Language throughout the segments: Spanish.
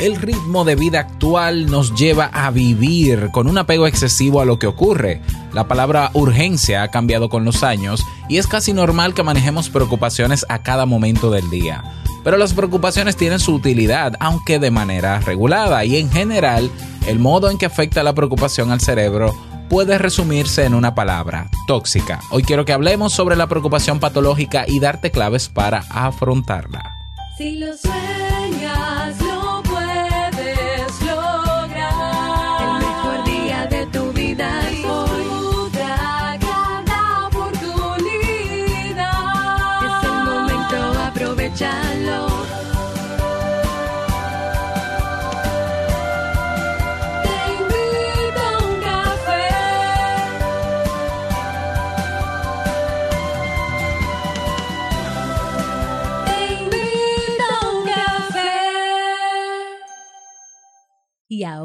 El ritmo de vida actual nos lleva a vivir con un apego excesivo a lo que ocurre. La palabra urgencia ha cambiado con los años y es casi normal que manejemos preocupaciones a cada momento del día. Pero las preocupaciones tienen su utilidad, aunque de manera regulada, y en general, el modo en que afecta la preocupación al cerebro puede resumirse en una palabra, tóxica. Hoy quiero que hablemos sobre la preocupación patológica y darte claves para afrontarla. Si lo sueñas,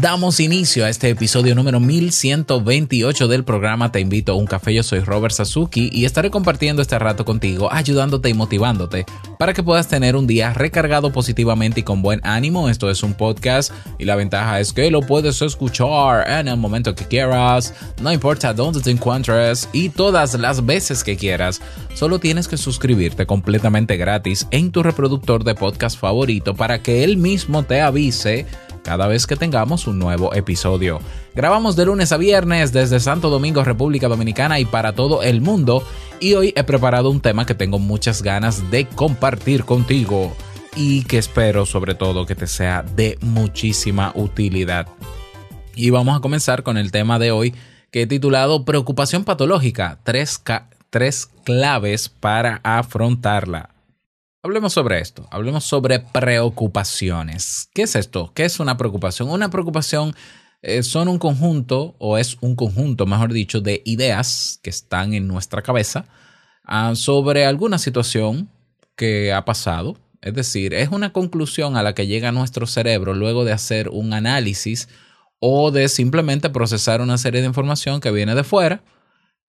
Damos inicio a este episodio número 1128 del programa Te invito a un café. Yo soy Robert Sasuki y estaré compartiendo este rato contigo, ayudándote y motivándote para que puedas tener un día recargado positivamente y con buen ánimo. Esto es un podcast y la ventaja es que lo puedes escuchar en el momento que quieras, no importa dónde te encuentres y todas las veces que quieras. Solo tienes que suscribirte completamente gratis en tu reproductor de podcast favorito para que él mismo te avise cada vez que tengamos un nuevo episodio. Grabamos de lunes a viernes desde Santo Domingo, República Dominicana y para todo el mundo. Y hoy he preparado un tema que tengo muchas ganas de compartir contigo y que espero sobre todo que te sea de muchísima utilidad. Y vamos a comenzar con el tema de hoy que he titulado Preocupación patológica, tres, tres claves para afrontarla. Hablemos sobre esto, hablemos sobre preocupaciones. ¿Qué es esto? ¿Qué es una preocupación? Una preocupación eh, son un conjunto, o es un conjunto, mejor dicho, de ideas que están en nuestra cabeza ah, sobre alguna situación que ha pasado. Es decir, es una conclusión a la que llega nuestro cerebro luego de hacer un análisis o de simplemente procesar una serie de información que viene de fuera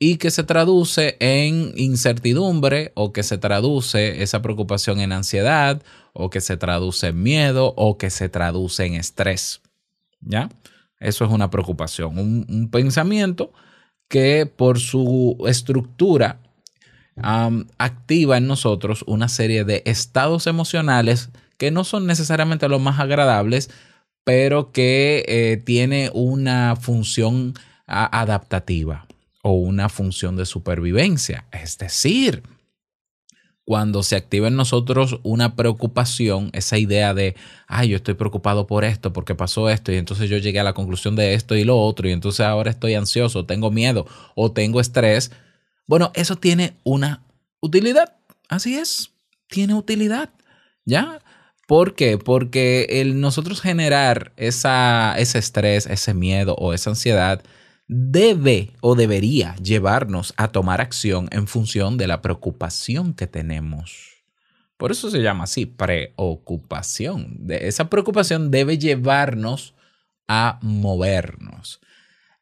y que se traduce en incertidumbre o que se traduce esa preocupación en ansiedad o que se traduce en miedo o que se traduce en estrés. ¿Ya? Eso es una preocupación, un, pensamiento que por su estructura activa en nosotros una serie de estados emocionales que no son necesariamente los más agradables, pero que eh, tiene una función a, adaptativa o una función de supervivencia. Es decir, cuando se activa en nosotros una preocupación, esa idea de, ay, yo estoy preocupado por esto, porque pasó esto, y entonces yo llegué a la conclusión de esto y lo otro, y entonces ahora estoy ansioso, tengo miedo o tengo estrés, bueno, eso tiene una utilidad. Así es, tiene utilidad. ¿Ya? ¿Por qué? Porque el nosotros generar esa, ese estrés, ese miedo o esa ansiedad debe o debería llevarnos a tomar acción en función de la preocupación que tenemos. Por eso se llama así, preocupación. De esa preocupación debe llevarnos a movernos.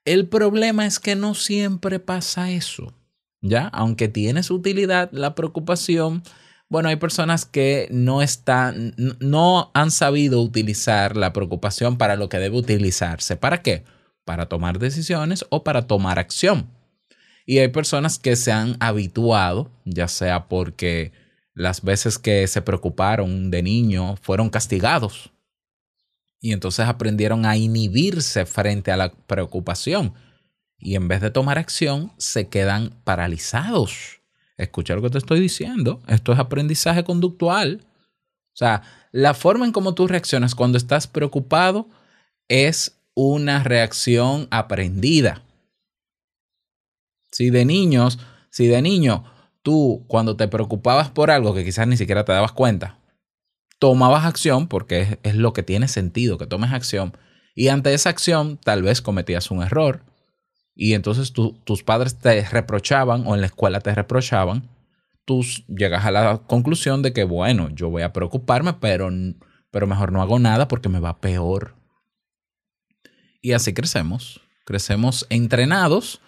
El problema es que no siempre pasa eso. ¿Ya? Aunque tiene su utilidad, la preocupación, bueno, hay personas que no están, no han sabido utilizar la preocupación para lo que debe utilizarse. ¿Para qué? Para tomar decisiones o para tomar acción. Y hay personas que se han habituado, ya sea porque las veces que se preocuparon de niño fueron castigados. Y entonces aprendieron a inhibirse frente a la preocupación y en vez de tomar acción se quedan paralizados. Escucha lo que te estoy diciendo. Esto es aprendizaje conductual. O sea, la forma en cómo tú reaccionas cuando estás preocupado es una reacción aprendida. Si de niños, si de niño tú cuando te preocupabas por algo que quizás ni siquiera te dabas cuenta, tomabas acción, porque es, lo que tiene sentido, que tomes acción, y ante esa acción tal vez cometías un error, y entonces tus padres te reprochaban o en la escuela te reprochaban, tú llegas a la conclusión de que, bueno, yo voy a preocuparme, pero, pero mejor no hago nada porque me va peor. Y así crecemos, crecemos entrenados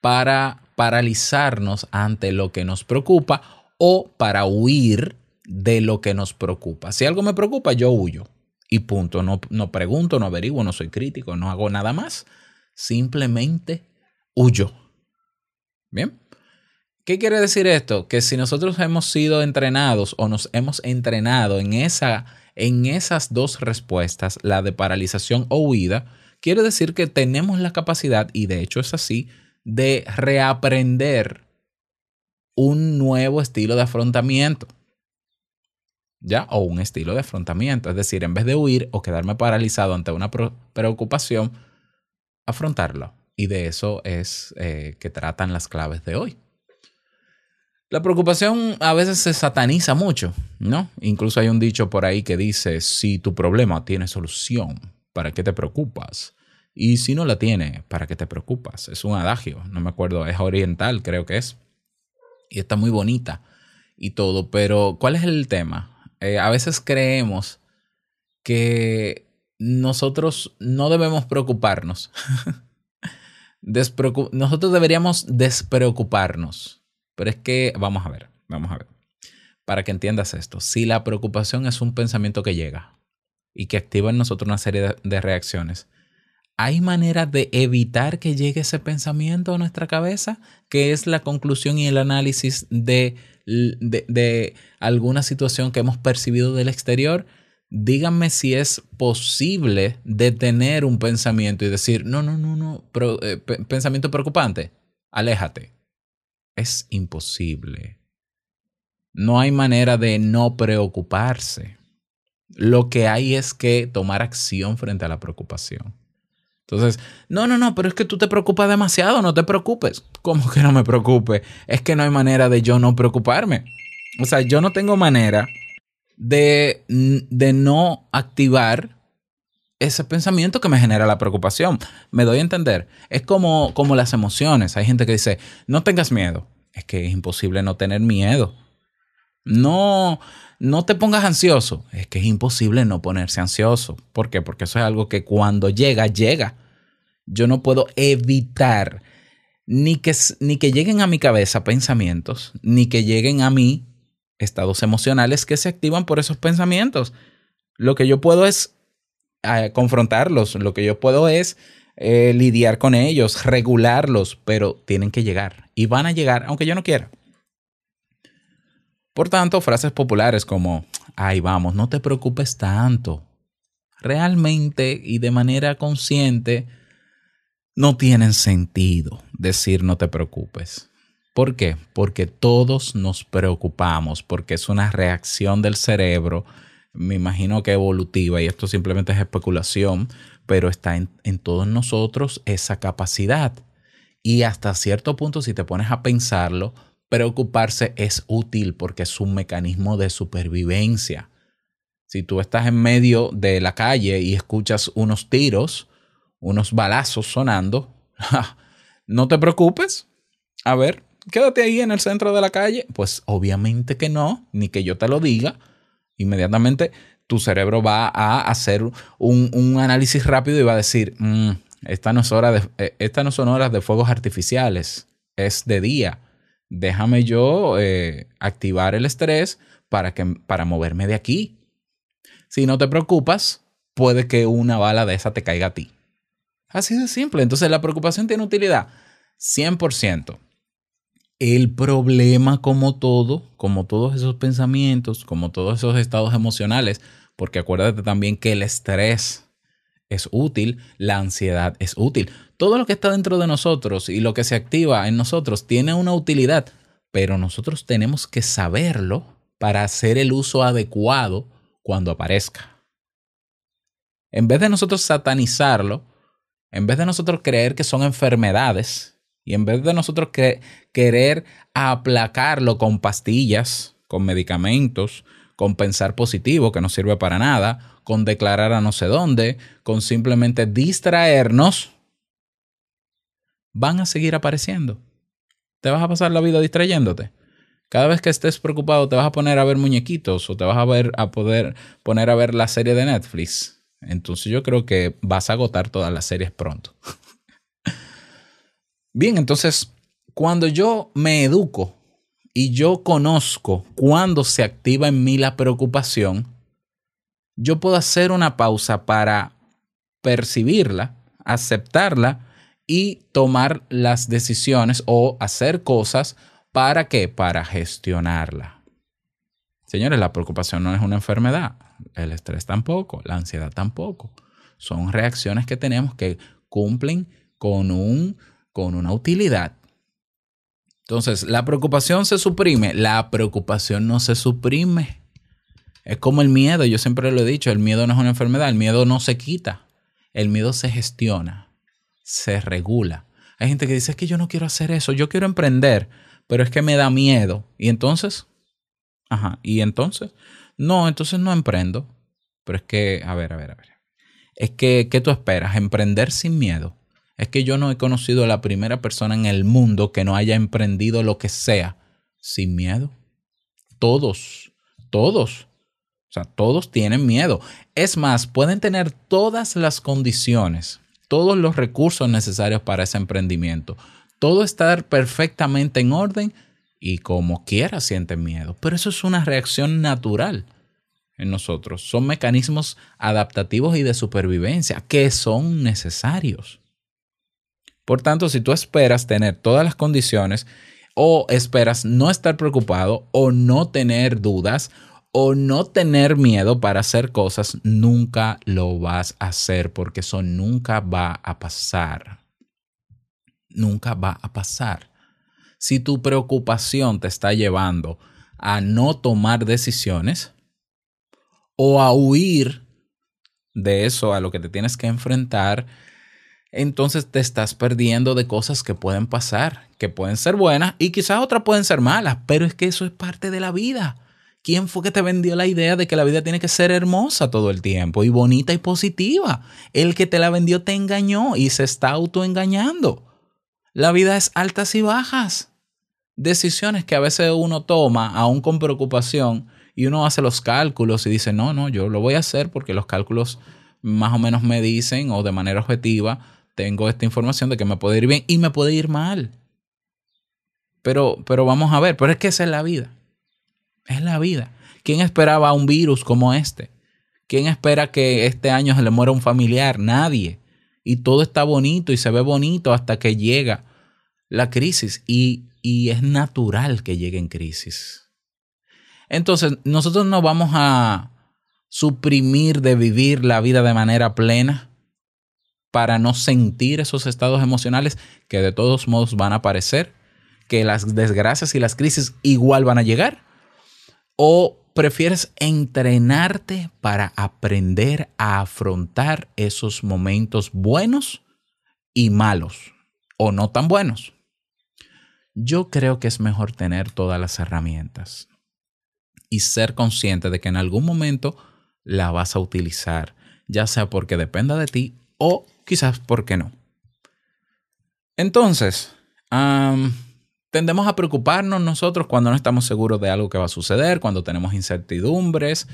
para paralizarnos ante lo que nos preocupa o para huir de lo que nos preocupa. Si algo me preocupa, yo huyo. Y punto. No, no pregunto, no averiguo, no soy crítico, no hago nada más. Simplemente huyo. Bien. ¿Qué quiere decir esto? Que si nosotros hemos sido entrenados o nos hemos entrenado en, esa, en esas dos respuestas, la de paralización o huida, quiere decir que tenemos la capacidad, y de hecho es así, de reaprender un nuevo estilo de afrontamiento. ¿Ya? O un estilo de afrontamiento. Es decir, en vez de huir o quedarme paralizado ante una preocupación, afrontarlo. Y de eso es eh, que tratan las claves de hoy. La preocupación a veces se sataniza mucho, ¿no? Incluso hay un dicho por ahí que dice, si tu problema tiene solución, ¿para qué te preocupas? Y si no la tiene, ¿para qué te preocupas? Es un adagio, no me acuerdo, es oriental, creo que es. Y está muy bonita y todo, pero ¿cuál es el tema? Eh, a veces creemos que nosotros no debemos preocuparnos. Nosotros deberíamos despreocuparnos. Pero es que, vamos a ver, vamos a ver. Para que entiendas esto, si la preocupación es un pensamiento que llega y que activa en nosotros una serie de reacciones, ¿hay manera de evitar que llegue ese pensamiento a nuestra cabeza? Que es la conclusión y el análisis de, alguna situación que hemos percibido del exterior. Díganme si es posible detener un pensamiento y decir, no, no, no, no, eh, pe- pensamiento preocupante, aléjate. Es imposible. No hay manera de no preocuparse. Lo que hay es que tomar acción frente a la preocupación. Entonces, no, no, no, pero es que tú te preocupas demasiado, no te preocupes. ¿Cómo que no me preocupe? Es que no hay manera de yo no preocuparme. O sea, yo no tengo manera de, de no activar ese pensamiento que me genera la preocupación. Me doy a entender. Es como, como las emociones. Hay gente que dice, no tengas miedo. Es que es imposible no tener miedo. No, no te pongas ansioso. Es que es imposible no ponerse ansioso. ¿Por qué? Porque eso es algo que cuando llega, llega. Yo no puedo evitar ni que, ni que lleguen a mi cabeza pensamientos, ni que lleguen a mí estados emocionales que se activan por esos pensamientos. Lo que yo puedo es eh, confrontarlos, lo que yo puedo es eh, lidiar con ellos, regularlos, pero tienen que llegar y van a llegar aunque yo no quiera. Por tanto, frases populares como, ay vamos, no te preocupes tanto, realmente y de manera consciente no tienen sentido decir no te preocupes. ¿Por qué? Porque todos nos preocupamos, porque es una reacción del cerebro, me imagino que evolutiva, y esto simplemente es especulación, pero está en, en todos nosotros esa capacidad. Y hasta cierto punto, si te pones a pensarlo, preocuparse es útil porque es un mecanismo de supervivencia. Si tú estás en medio de la calle y escuchas unos tiros, unos balazos sonando, no te preocupes. A ver, quédate ahí en el centro de la calle. Pues obviamente que no, ni que yo te lo diga. Inmediatamente tu cerebro va a hacer un, análisis rápido y va a decir, "Mm, esta, no es hora de, eh, estas no son horas de fuegos artificiales, es de día. Déjame yo eh, activar el estrés para, que, para moverme de aquí. Si no te preocupas, puede que una bala de esa te caiga a ti. Así de simple. Entonces la preocupación tiene utilidad 100%. El problema como todo, como todos esos pensamientos, como todos esos estados emocionales, porque acuérdate también que el estrés es útil, la ansiedad es útil. Todo lo que está dentro de nosotros y lo que se activa en nosotros tiene una utilidad, pero nosotros tenemos que saberlo para hacer el uso adecuado cuando aparezca. En vez de nosotros satanizarlo, En vez de nosotros creer que son enfermedades y en vez de nosotros que- querer aplacarlo con pastillas, con medicamentos, con pensar positivo que no sirve para nada, con declarar a no sé dónde, con simplemente distraernos, van a seguir apareciendo. Te vas a pasar la vida distrayéndote. Cada vez que estés preocupado te vas a poner a ver muñequitos o te vas a ver a poder poner a ver la serie de Netflix. Entonces yo creo que vas a agotar todas las series pronto. Bien, entonces cuando yo me educo y yo conozco cuándo se activa en mí la preocupación, yo puedo hacer una pausa para percibirla, aceptarla y tomar las decisiones o hacer cosas para qué? Para gestionarla. Señores, la preocupación no es una enfermedad, el estrés tampoco, la ansiedad tampoco. Son reacciones que tenemos que cumplen con, un, con una utilidad. Entonces, la preocupación se suprime, la preocupación no se suprime. Es como el miedo, yo siempre lo he dicho, el miedo no es una enfermedad, el miedo no se quita, el miedo se gestiona, se regula. Hay gente que dice es que yo no quiero hacer eso, yo quiero emprender, pero es que me da miedo. Y entonces, ajá, y entonces, no, entonces no emprendo. Pero es que, a ver, a ver, a ver. Es que, ¿qué tú esperas? ¿Emprender sin miedo? Es que yo no he conocido a la primera persona en el mundo que no haya emprendido lo que sea sin miedo. Todos, todos. O sea, todos tienen miedo. Es más, pueden tener todas las condiciones, todos los recursos necesarios para ese emprendimiento. Todo estar perfectamente en orden y como quiera sienten miedo. Pero eso es una reacción natural en nosotros. Son mecanismos adaptativos y de supervivencia que son necesarios. Por tanto, si tú esperas tener todas las condiciones o esperas no estar preocupado o no tener dudas o no tener miedo para hacer cosas, nunca lo vas a hacer porque eso nunca va a pasar. Nunca va a pasar. Si tu preocupación te está llevando a no tomar decisiones o a huir de eso a lo que te tienes que enfrentar, entonces te estás perdiendo de cosas que pueden pasar, que pueden ser buenas y quizás otras pueden ser malas, pero es que eso es parte de la vida. ¿Quién fue que te vendió la idea de que la vida tiene que ser hermosa todo el tiempo y bonita y positiva? El que te la vendió te engañó y se está autoengañando. La vida es altas y bajas. Decisiones que a veces uno toma aún con preocupación y uno hace los cálculos y dice, no, no, yo lo voy a hacer porque los cálculos más o menos me dicen o de manera objetiva tengo esta información de que me puede ir bien y me puede ir mal. Pero, pero vamos a ver, pero es que esa es la vida. Es la vida. ¿Quién esperaba un virus como este? ¿Quién espera que este año se le muera un familiar? Nadie. Y todo está bonito y se ve bonito hasta que llega la crisis. Y, y es natural que llegue en crisis. Entonces, nosotros no vamos a suprimir de vivir la vida de manera plena para no sentir esos estados emocionales que de todos modos van a aparecer, que las desgracias y las crisis igual van a llegar. ¿O prefieres entrenarte para aprender a afrontar esos momentos buenos y malos o no tan buenos? Yo creo que es mejor tener todas las herramientas y ser consciente de que en algún momento la vas a utilizar, ya sea porque dependa de ti o quizás porque no. Entonces, tendemos a preocuparnos nosotros cuando no estamos seguros de algo que va a suceder, cuando tenemos incertidumbres,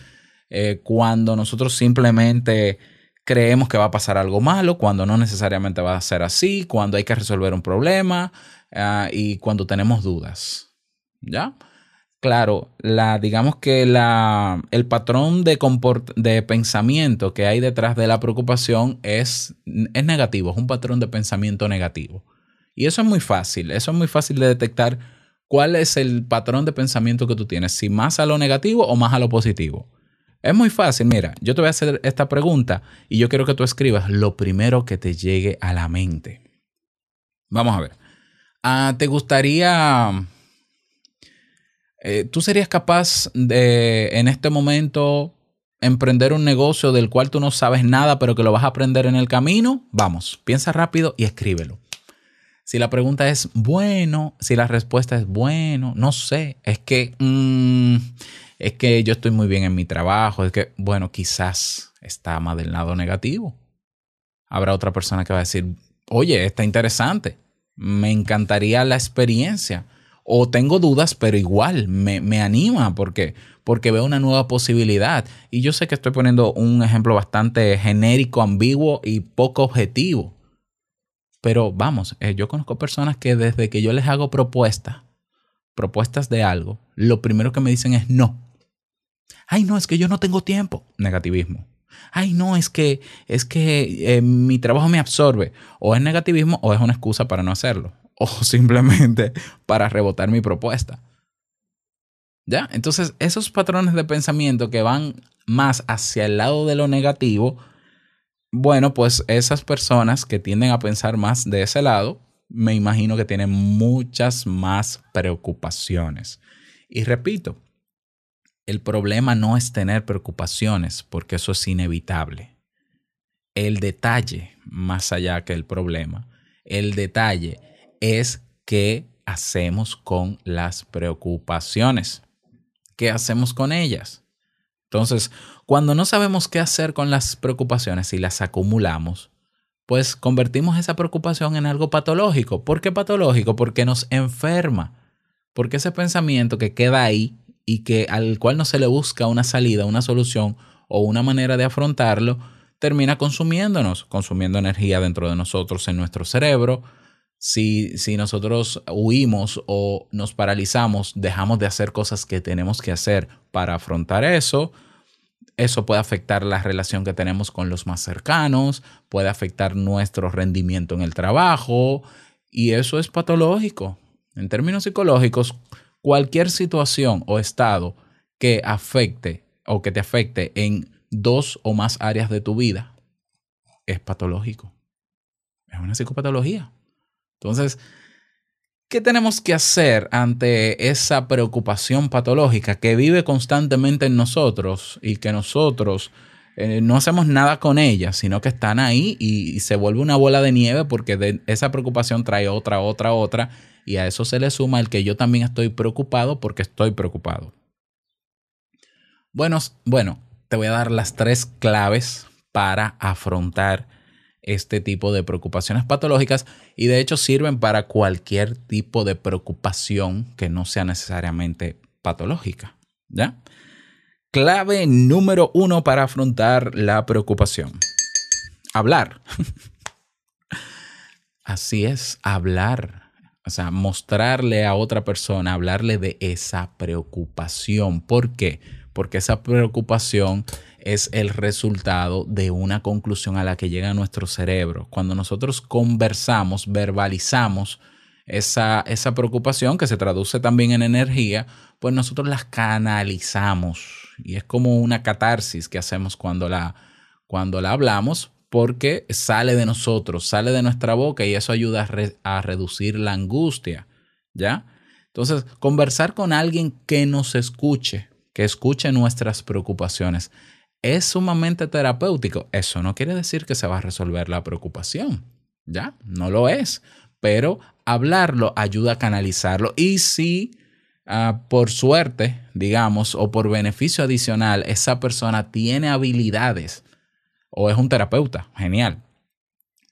eh, cuando nosotros simplemente creemos que va a pasar algo malo, cuando no necesariamente va a ser así, cuando hay que resolver un problema uh, y cuando tenemos dudas. ¿Ya? Claro, la, digamos que la, el patrón de, de pensamiento que hay detrás de la preocupación es, es negativo, es un patrón de pensamiento negativo. Y eso es muy fácil, eso es muy fácil de detectar cuál es el patrón de pensamiento que tú tienes, si más a lo negativo o más a lo positivo. Es muy fácil, mira, yo te voy a hacer esta pregunta y yo quiero que tú escribas lo primero que te llegue a la mente. Vamos a ver. Ah, ¿Te gustaría... Eh, ¿Tú serías capaz de, en este momento, emprender un negocio del cual tú no sabes nada, pero que lo vas a aprender en el camino, vamos, piensa rápido y escríbelo. Si la pregunta es bueno, si la respuesta es bueno, no sé, es que mm, es que yo estoy muy bien en mi trabajo, es que bueno, quizás está más del lado negativo. Habrá otra persona que va a decir, oye, está interesante, me encantaría la experiencia. O tengo dudas, pero igual me, me anima porque, porque veo una nueva posibilidad. Y yo sé que estoy poniendo un ejemplo bastante genérico, ambiguo y poco objetivo. Pero vamos, eh, yo conozco personas que desde que yo les hago propuestas, propuestas de algo, lo primero que me dicen es no. Ay, no, es que yo no tengo tiempo. Negativismo. Ay, no, es que, es que eh, mi trabajo me absorbe. O es negativismo o es una excusa para no hacerlo. O simplemente para rebotar mi propuesta. ¿Ya? Entonces, esos patrones de pensamiento que van más hacia el lado de lo negativo, bueno, pues esas personas que tienden a pensar más de ese lado, me imagino que tienen muchas más preocupaciones. Y repito, el problema no es tener preocupaciones, porque eso es inevitable. El detalle, más allá que el problema, el detalle es qué hacemos con las preocupaciones. ¿Qué hacemos con ellas? Entonces, cuando no sabemos qué hacer con las preocupaciones y las acumulamos, pues convertimos esa preocupación en algo patológico. ¿Por qué patológico? Porque nos enferma. Porque ese pensamiento que queda ahí y que al cual no se le busca una salida, una solución o una manera de afrontarlo, termina consumiéndonos, consumiendo energía dentro de nosotros, en nuestro cerebro. Si, nosotros huimos o nos paralizamos, dejamos de hacer cosas que tenemos que hacer para afrontar eso, eso puede afectar la relación que tenemos con los más cercanos, puede afectar nuestro rendimiento en el trabajo y eso es patológico. En términos psicológicos, cualquier situación o estado que afecte o que te afecte en dos o más áreas de tu vida es patológico. Es una psicopatología. Entonces, ¿qué tenemos que hacer ante esa preocupación patológica que vive constantemente en nosotros y que nosotros eh, no hacemos nada con ella, sino que están ahí y, se vuelve una bola de nieve porque de esa preocupación trae otra, otra, otra y a eso se le suma el que yo también estoy preocupado porque estoy preocupado. Bueno, bueno, te voy a dar las tres claves para afrontar este tipo de preocupaciones patológicas y de hecho sirven para cualquier tipo de preocupación que no sea necesariamente patológica. ¿Ya? Clave número uno para afrontar la preocupación. Hablar. Así es, hablar. O sea, mostrarle a otra persona, hablarle de esa preocupación. ¿Por qué? Porque esa preocupación es el resultado de una conclusión a la que llega nuestro cerebro. Cuando nosotros conversamos, verbalizamos esa, esa preocupación que se traduce también en energía, pues nosotros las canalizamos. Y es como una catarsis que hacemos cuando la, cuando la hablamos, porque sale de nosotros, sale de nuestra boca y eso ayuda a, re a, reducir la angustia, ¿ya? Entonces, conversar con alguien que nos escuche, que escuche nuestras preocupaciones, es sumamente terapéutico. Eso no quiere decir que se va a resolver la preocupación, ¿ya? No lo es, pero hablarlo ayuda a canalizarlo y si uh, por suerte, digamos, o por beneficio adicional, esa persona tiene habilidades, o es un terapeuta, genial,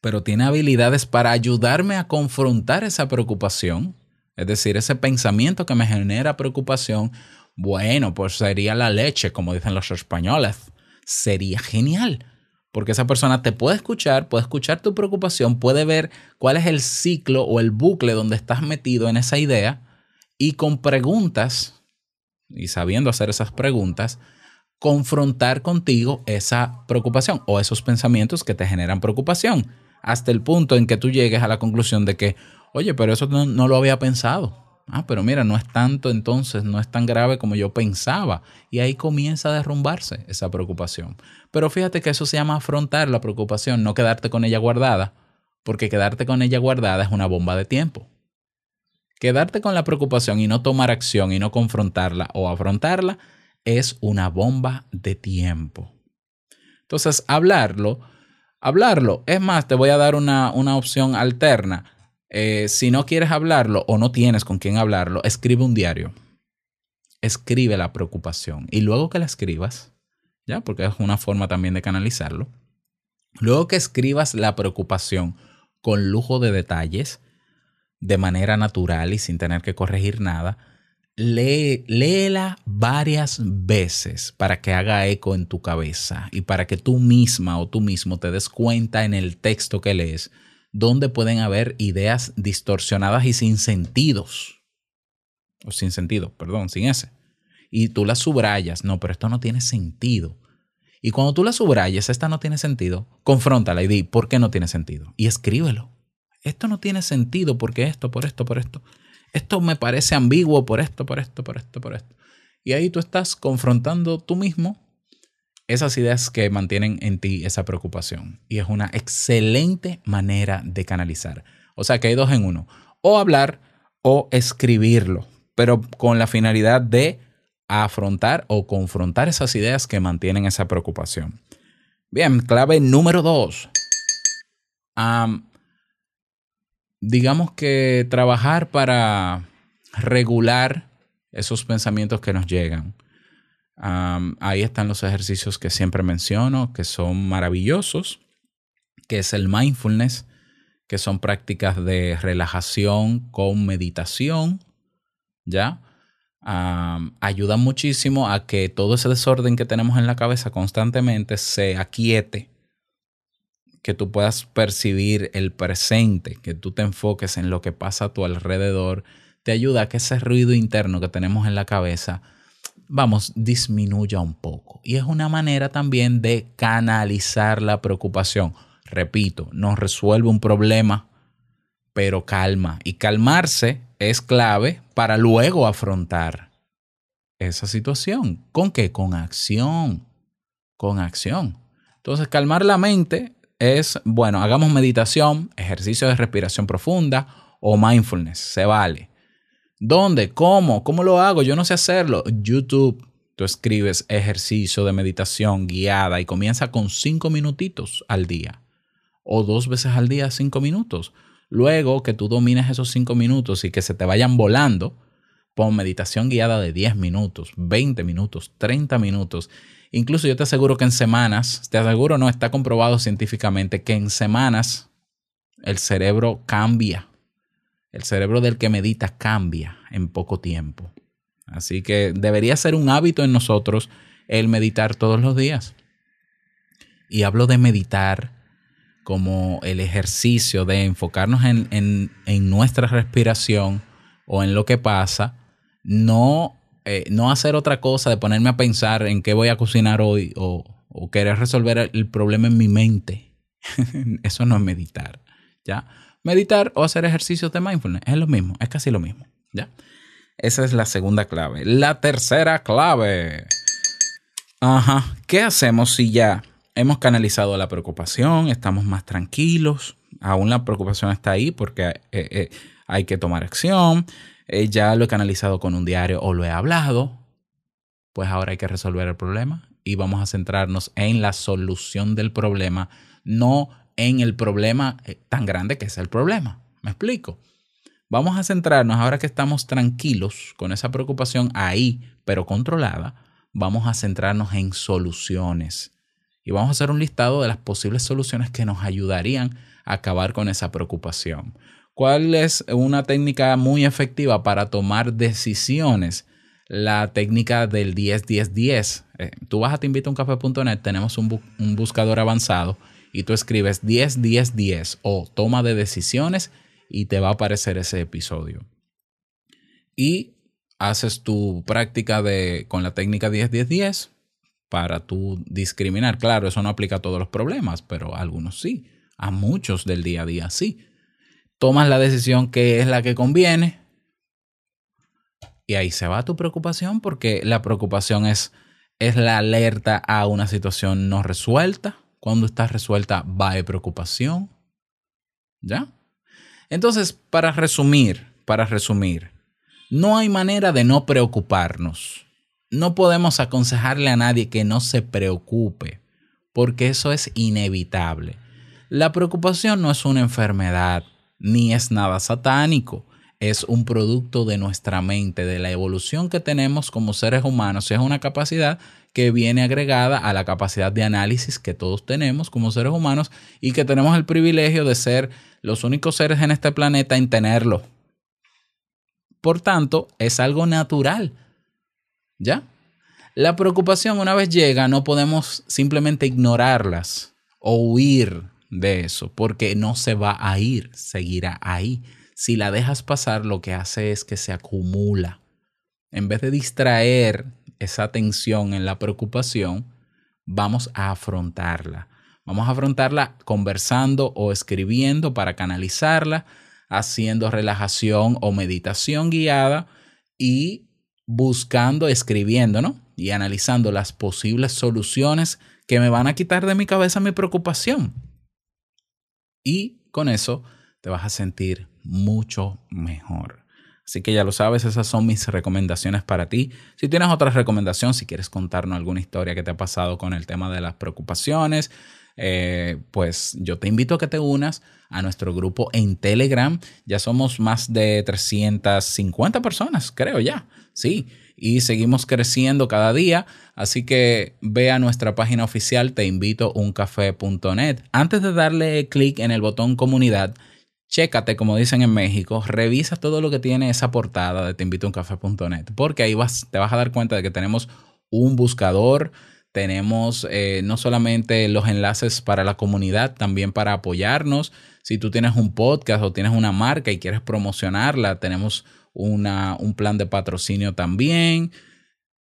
pero tiene habilidades para ayudarme a confrontar esa preocupación, es decir, ese pensamiento que me genera preocupación, bueno, pues sería la leche, como dicen los españoles, sería genial. Porque esa persona te puede escuchar, puede escuchar tu preocupación, puede ver cuál es el ciclo o el bucle donde estás metido en esa idea y con preguntas, y sabiendo hacer esas preguntas, confrontar contigo esa preocupación o esos pensamientos que te generan preocupación, hasta el punto en que tú llegues a la conclusión de que, oye, pero eso no, no lo había pensado. Ah, pero mira, no es tanto entonces, no es tan grave como yo pensaba. Y ahí comienza a derrumbarse esa preocupación. Pero fíjate que eso se llama afrontar la preocupación, no quedarte con ella guardada, porque quedarte con ella guardada es una bomba de tiempo. Quedarte con la preocupación y no tomar acción y no confrontarla o afrontarla es una bomba de tiempo. Entonces, hablarlo, hablarlo. Es más, te voy a dar una, una opción alterna. Eh, si no quieres hablarlo o no tienes con quién hablarlo, escribe un diario. Escribe la preocupación. Y luego que la escribas, ¿ya? Porque es una forma también de canalizarlo. Luego que escribas la preocupación con lujo de detalles, de manera natural y sin tener que corregir nada, lee, léela varias veces para que haga eco en tu cabeza y para que tú misma o tú mismo te des cuenta en el texto que lees dónde pueden haber ideas distorsionadas y sin sentidos. O sin sentido, perdón, sin ese. Y tú las subrayas, no, pero esto no tiene sentido. Y cuando tú la subrayes, esta no tiene sentido, confróntala y di, ¿por qué no tiene sentido? Y escríbelo. Esto no tiene sentido porque esto, por esto, por esto. Esto me parece ambiguo por esto, por esto, por esto, por esto. Y ahí tú estás confrontando tú mismo esas ideas que mantienen en ti esa preocupación. Y es una excelente manera de canalizar. O sea que hay dos en uno. O hablar o escribirlo, pero con la finalidad de afrontar o confrontar esas ideas que mantienen esa preocupación. Bien, clave número dos. Am, digamos que trabajar para regular esos pensamientos que nos llegan. Ahí están los ejercicios que siempre menciono, que son maravillosos, que es el mindfulness, que son prácticas de relajación con meditación, ¿ya? Am, ayudan muchísimo a que todo ese desorden que tenemos en la cabeza constantemente se aquiete, que tú puedas percibir el presente, que tú te enfoques en lo que pasa a tu alrededor, te ayuda a que ese ruido interno que tenemos en la cabeza, vamos, disminuya un poco. Y es una manera también de canalizar la preocupación. Repito, no resuelve un problema, pero calma. Y calmarse es clave para luego afrontar esa situación. ¿Con qué? Con acción. Con acción. Entonces, calmar la mente es, bueno, hagamos meditación, ejercicio de respiración profunda o mindfulness. Se vale. ¿Dónde? ¿Cómo? ¿Cómo lo hago? Yo no sé hacerlo. YouTube. Tú escribes ejercicio de meditación guiada y comienza con cinco minutitos al día. O dos veces al día, cinco minutos. Luego que tú domines esos cinco minutos y que se te vayan volando, pon meditación guiada de 10 minutos, 20 minutos, 30 minutos. Incluso yo te aseguro que en semanas, te aseguro no, está comprobado científicamente que en semanas el cerebro cambia. El cerebro del que medita cambia en poco tiempo. Así que debería ser un hábito en nosotros el meditar todos los días. Y hablo de meditar como el ejercicio de enfocarnos en, en- en nuestra respiración o en lo que pasa, no, eh, no hacer otra cosa de ponerme a pensar en qué voy a cocinar hoy o, o querer resolver el- problema en mi mente. Eso no es meditar, ¿ya? Meditar o hacer ejercicios de mindfulness es lo mismo, es casi lo mismo, ¿ya? Esa es la segunda clave. La tercera clave. Ajá. ¿Qué hacemos si ya hemos canalizado la preocupación, estamos más tranquilos? Aún la preocupación está ahí porque eh, eh, hay que tomar acción. eh, ya lo he canalizado con un diario o lo he hablado. Pues ahora hay que resolver el problema y vamos a centrarnos en la solución del problema, no en el problema eh, tan grande que es el problema. ¿Me explico? Vamos a centrarnos, ahora que estamos tranquilos con esa preocupación ahí, pero controlada, vamos a centrarnos en soluciones. Y vamos a hacer un listado de las posibles soluciones que nos ayudarían a acabar con esa preocupación. ¿Cuál es una técnica muy efectiva para tomar decisiones? La técnica del 10-10-10. Eh, tú vas a teinvitouncafe.net, tenemos un, bu- un buscador avanzado y tú escribes 10-10-10 o toma de decisiones y te va a aparecer ese episodio. Y haces tu práctica de, con la técnica 10-10-10 para tú discriminar. Claro, eso no aplica a todos los problemas, pero a algunos sí. A muchos del día a día sí. Tomas la decisión que es la que conviene y ahí se va tu preocupación porque la preocupación es, es la alerta a una situación no resuelta. Cuando está resuelta va de preocupación. ¿Ya? Entonces, para resumir, para resumir, no hay manera de no preocuparnos. no podemos aconsejarle a nadie que no se preocupe, porque eso es inevitable. La preocupación no es una enfermedad, ni es nada satánico. Es un producto de nuestra mente, de la evolución que tenemos como seres humanos. Es una capacidad que viene agregada a la capacidad de análisis que todos tenemos como seres humanos y que tenemos el privilegio de ser los únicos seres en este planeta en tenerlo. Por tanto, es algo natural. ¿Ya? La preocupación una vez llega no podemos simplemente ignorarlas o huir de eso, porque no se va a ir, seguirá ahí. Si la dejas pasar, lo que hace es que se acumula. En vez de distraer esa tensión en la preocupación, vamos a afrontarla. Vamos a afrontarla conversando o escribiendo para canalizarla, haciendo relajación o meditación guiada y buscando, escribiendo, ¿no? Y analizando las posibles soluciones que me van a quitar de mi cabeza mi preocupación. Y con eso te vas a sentir mucho mejor. Así que ya lo sabes, esas son mis recomendaciones para ti. Si tienes otra recomendación, si quieres contarnos alguna historia que te ha pasado con el tema de las preocupaciones, eh, pues yo te invito a que te unas a nuestro grupo en Telegram. Ya somos más de 350 personas, creo ya. Sí, y seguimos creciendo cada día. Así que ve a nuestra página oficial teinvitouncafé.net. Antes de darle clic en el botón comunidad, chécate, como dicen en México, revisa todo lo que tiene esa portada de teinvitouncafé.net, porque ahí vas, te vas a dar cuenta de que tenemos un buscador, tenemos eh, no solamente los enlaces para la comunidad, también para apoyarnos. Si tú tienes un podcast o tienes una marca y quieres promocionarla, tenemos una, un plan de patrocinio también.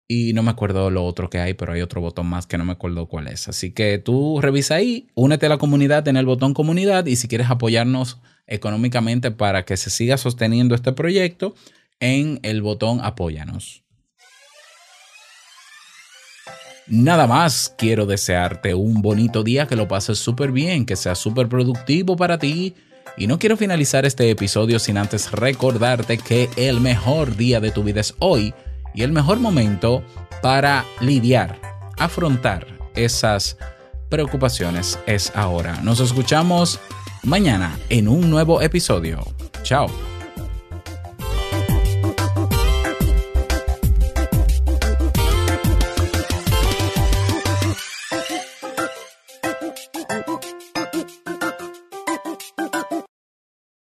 Y no me acuerdo lo otro que hay, pero hay otro botón más que no me acuerdo cuál es. Así que tú revisa ahí, únete a la comunidad en el botón comunidad y si quieres apoyarnos económicamente para que se siga sosteniendo este proyecto, en el botón apóyanos. Nada más, quiero desearte un bonito día, que lo pases súper bien, que sea súper productivo para ti. Y no quiero finalizar este episodio sin antes recordarte que el mejor día de tu vida es hoy y el mejor momento para lidiar, afrontar esas preocupaciones es ahora. Nos escuchamos mañana en un nuevo episodio. Chao.